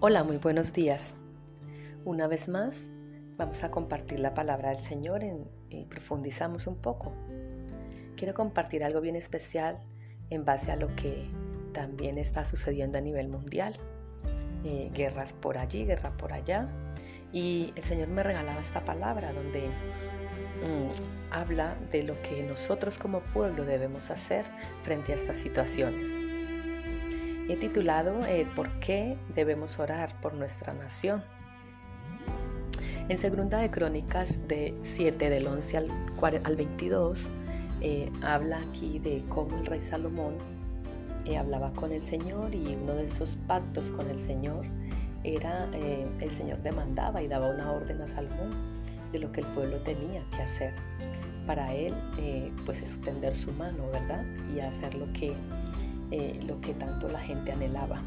Hola, muy buenos días. Una vez más, vamos a compartir la palabra del Señor y profundizamos un poco. Quiero compartir algo bien especial en base a lo que también está sucediendo a nivel mundial. Eh, guerras por allí, guerra por allá. Y el Señor me regalaba esta palabra donde mm, habla de lo que nosotros como pueblo debemos hacer frente a estas situaciones. He titulado eh, ¿Por qué debemos orar por nuestra nación? En segunda de Crónicas de 7 del 11 al, al 22 eh, habla aquí de cómo el rey Salomón eh, hablaba con el Señor y uno de esos pactos con el Señor era el Señor demandaba y daba una orden a Salomón de lo que el pueblo tenía que hacer para él pues extender su mano, ¿verdad? Y hacer lo que eh, lo que tanto la gente anhelaba.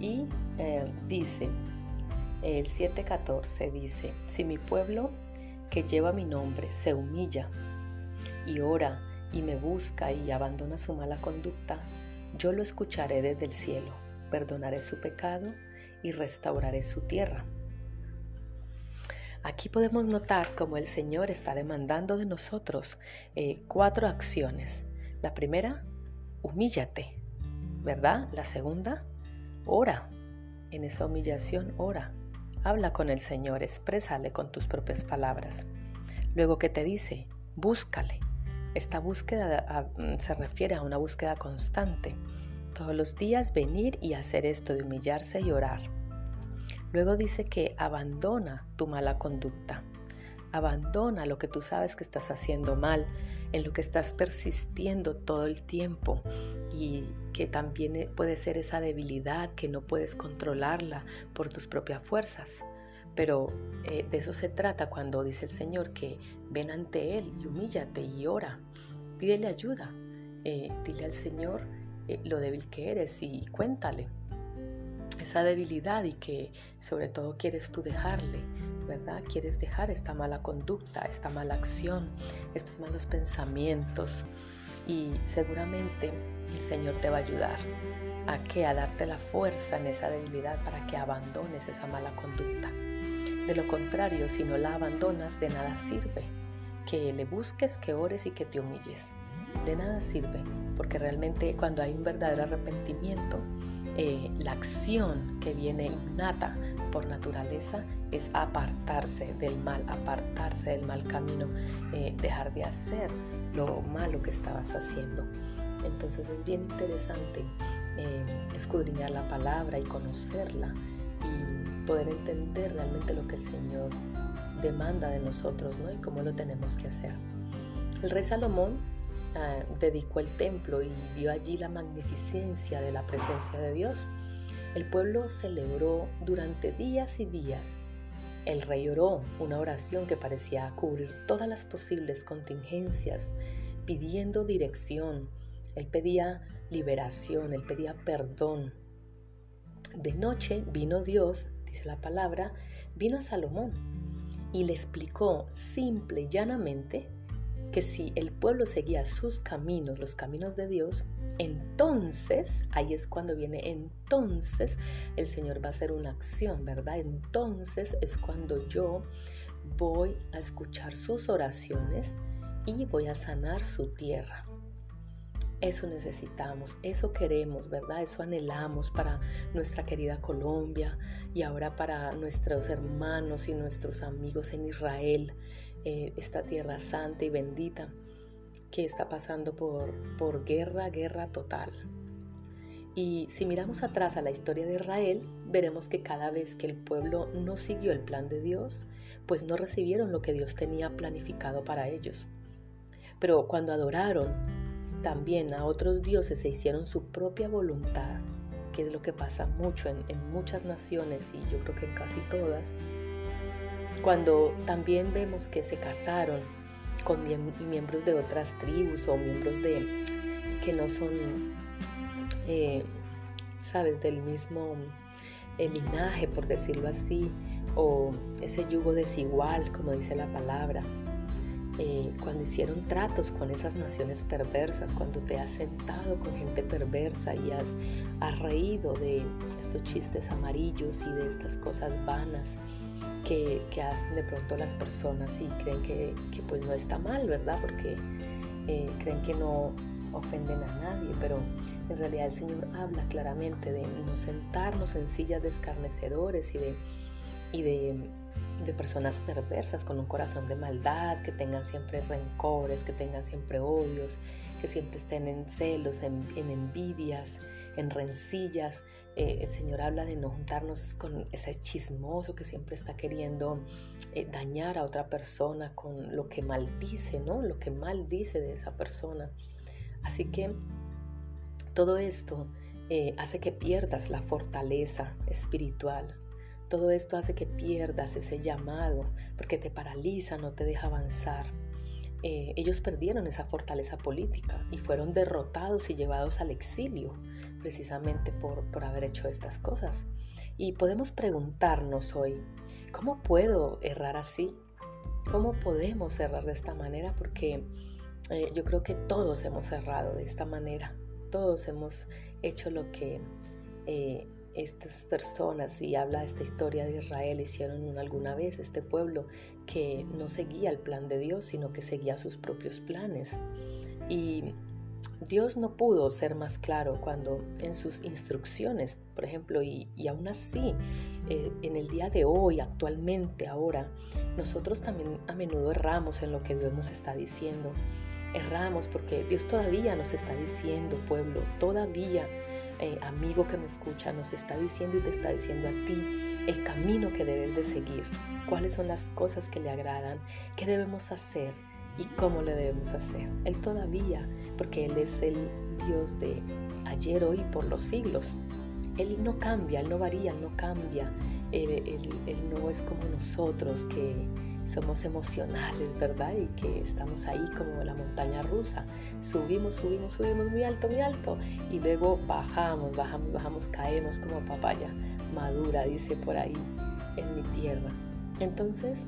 Y eh, dice, el 7.14 dice, si mi pueblo que lleva mi nombre se humilla y ora y me busca y abandona su mala conducta, yo lo escucharé desde el cielo, perdonaré su pecado y restauraré su tierra. Aquí podemos notar cómo el Señor está demandando de nosotros eh, cuatro acciones. La primera, humíllate, ¿verdad? La segunda, ora. En esa humillación, ora. Habla con el Señor, exprésale con tus propias palabras. Luego que te dice, búscale. Esta búsqueda mm, se refiere a una búsqueda constante. Todos los días venir y hacer esto de humillarse y orar. Luego dice que abandona tu mala conducta. Abandona lo que tú sabes que estás haciendo mal en lo que estás persistiendo todo el tiempo y que también eh, puede ser esa debilidad que no puedes controlarla por tus propias fuerzas. Pero eh, de eso se trata cuando dice el Señor que ven ante Él y humíllate y ora, pídele ayuda, eh, dile al Señor lo débil que eres y cuéntale esa debilidad y que sobre todo quieres tú dejarle ¿verdad? Quieres dejar esta mala conducta, esta mala acción, estos malos pensamientos y seguramente el Señor te va a ayudar a que a darte la fuerza en esa debilidad para que abandones esa mala conducta. De lo contrario, si no la abandonas, de nada sirve que le busques, que ores y que te humilles. De nada sirve, porque realmente cuando hay un verdadero arrepentimiento, eh, la acción que viene innata por naturaleza es apartarse del mal, apartarse del mal camino, eh, dejar de hacer lo malo que estabas haciendo. Entonces es bien interesante eh, escudriñar la palabra y conocerla y poder entender realmente lo que el Señor demanda de nosotros ¿no? y cómo lo tenemos que hacer. El rey Salomón Ah, dedicó el templo y vio allí la magnificencia de la presencia de Dios. El pueblo celebró durante días y días. El rey oró una oración que parecía cubrir todas las posibles contingencias, pidiendo dirección. Él pedía liberación, él pedía perdón. De noche vino Dios, dice la palabra, vino a Salomón y le explicó simple y llanamente que si el pueblo seguía sus caminos, los caminos de Dios, entonces, ahí es cuando viene, entonces el Señor va a hacer una acción, ¿verdad? Entonces es cuando yo voy a escuchar sus oraciones y voy a sanar su tierra. Eso necesitamos, eso queremos, ¿verdad? Eso anhelamos para nuestra querida Colombia y ahora para nuestros hermanos y nuestros amigos en Israel eh, esta tierra santa y bendita que está pasando por, por guerra, guerra total. Y si miramos atrás a la historia de Israel, veremos que cada vez que el pueblo no siguió el plan de Dios, pues no recibieron lo que Dios tenía planificado para ellos. Pero cuando adoraron también a otros dioses se hicieron su propia voluntad, que es lo que pasa mucho en, en muchas naciones y yo creo que en casi todas, cuando también vemos que se casaron con miembros de otras tribus o miembros de que no son, eh, sabes, del mismo eh, linaje, por decirlo así, o ese yugo desigual, como dice la palabra. eh, cuando hicieron tratos con esas naciones perversas, cuando te has sentado con gente perversa y has, reído de estos chistes amarillos y de estas cosas vanas que, hacen de pronto las personas y creen que, pues no está mal, ¿verdad? Porque eh, creen que no ofenden a nadie, pero en realidad el Señor habla claramente de no sentarnos en sillas de escarnecedores y de, y de de personas perversas con un corazón de maldad, que tengan siempre rencores, que tengan siempre odios, que siempre estén en celos, en, envidias, en rencillas. Eh, el Señor habla de no juntarnos con ese chismoso que siempre está queriendo eh, dañar a otra persona con lo que maldice, ¿no? Lo que maldice de esa persona. Así que todo esto eh, hace que pierdas la fortaleza espiritual, todo esto hace que pierdas ese llamado porque te paraliza, no te deja avanzar. Ellos perdieron esa fortaleza política y fueron derrotados y llevados al exilio precisamente por, por haber hecho estas cosas. Y podemos preguntarnos hoy, ¿cómo puedo errar así? ¿Cómo podemos errar de esta manera? Porque eh, yo creo que todos hemos errado de esta manera. Todos hemos hecho lo que eh, estas personas, y habla esta historia de Israel, hicieron alguna vez este pueblo que no seguía el plan de Dios, sino que seguía sus propios planes. Y Dios no pudo ser más claro cuando en sus instrucciones, por ejemplo, y, aún así, eh, en el día de hoy, actualmente, ahora, nosotros también a menudo erramos en lo que Dios nos está diciendo. Erramos porque Dios todavía nos está diciendo, pueblo, todavía eh, amigo que me escucha nos está diciendo y te está diciendo a ti el camino que debes de seguir, cuáles son las cosas que le agradan, qué debemos hacer y cómo le debemos hacer. Él todavía, porque Él es el Dios de ayer, hoy por los siglos. Él no cambia, Él no varía, Él no cambia. él no es como nosotros que somos emocionales, ¿verdad? Y que estamos ahí como la montaña rusa. Subimos, subimos, subimos muy alto, muy alto. Y luego bajamos, bajamos, bajamos, caemos como papaya madura, dice por ahí en mi tierra. Entonces,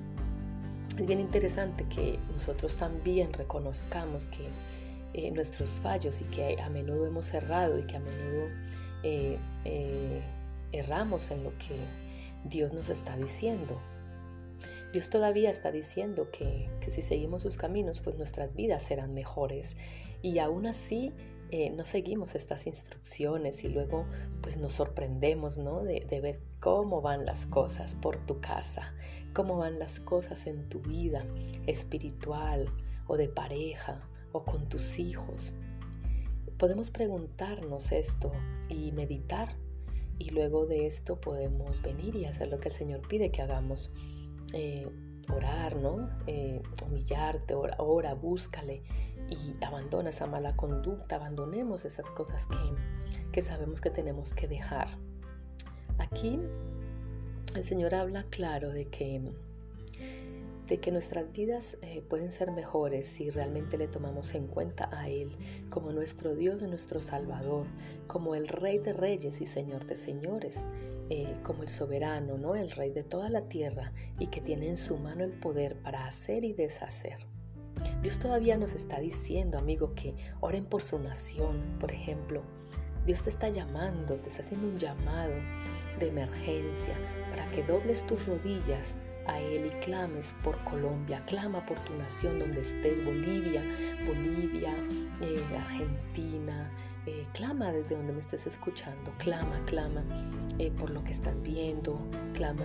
es bien interesante que nosotros también reconozcamos que eh, nuestros fallos y que a menudo hemos errado y que a menudo eh, eh, erramos en lo que Dios nos está diciendo. Dios todavía está diciendo que, si seguimos sus caminos, pues nuestras vidas serán mejores. Y aún así eh, no seguimos estas instrucciones y luego pues nos sorprendemos, ¿no? De, ver cómo van las cosas por tu casa, cómo van las cosas en tu vida espiritual o de pareja o con tus hijos. Podemos preguntarnos esto y meditar y luego de esto podemos venir y hacer lo que el Señor pide que hagamos eh, orar, ¿no? Eh, humillarte, ora, búscale y abandona esa mala conducta, abandonemos esas cosas que, que sabemos que tenemos que dejar. Aquí el Señor habla claro de que, de que nuestras vidas eh, pueden ser mejores si realmente le tomamos en cuenta a Él como nuestro Dios y nuestro Salvador, como el Rey de Reyes y Señor de Señores, eh, como el soberano, ¿no? el rey de toda la tierra y que tiene en su mano el poder para hacer y deshacer. Dios todavía nos está diciendo, amigo, que oren por su nación, por ejemplo. Dios te está llamando, te está haciendo un llamado de emergencia para que dobles tus rodillas a Él y clames por Colombia, clama por tu nación donde estés, Bolivia, Bolivia, eh, Argentina, eh, clama desde donde me estés escuchando, clama, clama eh, por lo que estás viendo, clama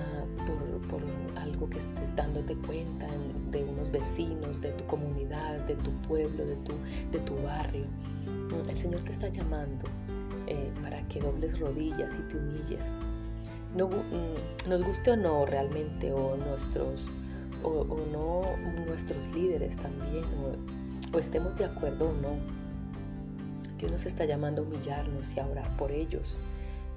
por, algo que estés dándote cuenta de unos vecinos, de tu comunidad, de tu pueblo, de tu, de tu barrio. Mm, el Señor te está llamando eh, para que dobles rodillas y te humilles. No, mm, nos guste o no realmente, o nuestros, o, no nuestros líderes también, o estemos de acuerdo o no Dios nos está llamando a humillarnos y a orar por ellos.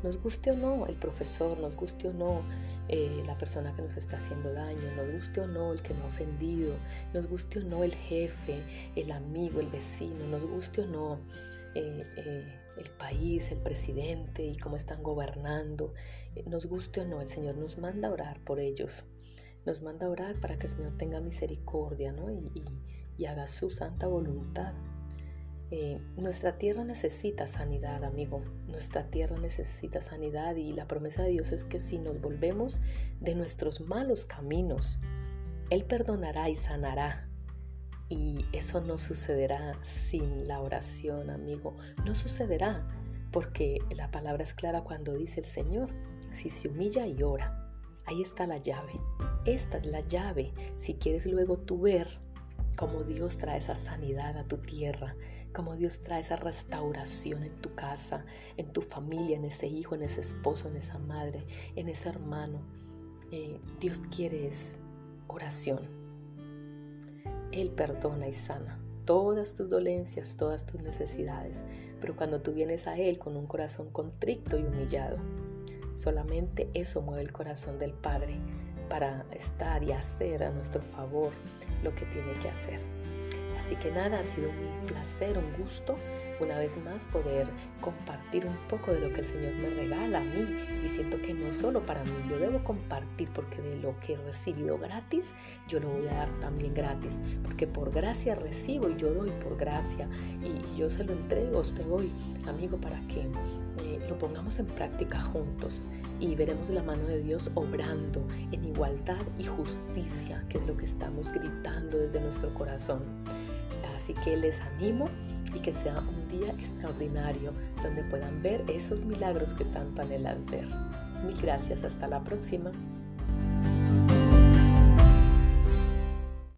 Nos guste o no el profesor, nos guste o no eh, la persona que nos está haciendo daño, nos guste o no el que me ha ofendido, nos guste o no el jefe, el amigo, el vecino, nos guste o no eh, eh, el país, el presidente y cómo están gobernando, nos guste o no, el Señor nos manda a orar por ellos, nos manda a orar para que el Señor tenga misericordia ¿no? y, y haga su santa voluntad. Eh, nuestra tierra necesita sanidad, amigo. Nuestra tierra necesita sanidad y la promesa de Dios es que si nos volvemos de nuestros malos caminos, Él perdonará y sanará. Y eso no sucederá sin la oración, amigo. No sucederá porque la palabra es clara cuando dice el Señor, si se humilla y ora, ahí está la llave. Esta es la llave si quieres luego tú ver cómo Dios trae esa sanidad a tu tierra, cómo Dios trae esa restauración en tu casa, en tu familia, en ese hijo, en ese esposo, en esa madre, en ese hermano. Eh, Dios quiere es oración. Él perdona y sana todas tus dolencias, todas tus necesidades. Pero cuando tú vienes a Él con un corazón contrito y humillado, solamente eso mueve el corazón del Padre para estar y hacer a nuestro favor lo que tiene que hacer. Así que nada, ha sido un placer, un gusto una vez más poder compartir un poco de lo que el Señor me regala a mí. Y siento que no solo para mí, yo debo compartir porque de lo que he recibido gratis, yo lo voy a dar también gratis, porque por gracia recibo y yo doy por gracia. Y yo se lo entrego a usted hoy, amigo, para que eh, lo pongamos en práctica juntos. Y veremos la mano de Dios obrando en igualdad y justicia, que es lo que estamos gritando desde nuestro corazón. Así que les animo y que sea un día extraordinario donde puedan ver esos milagros que tanto anhelas ver. Mil gracias, hasta la próxima.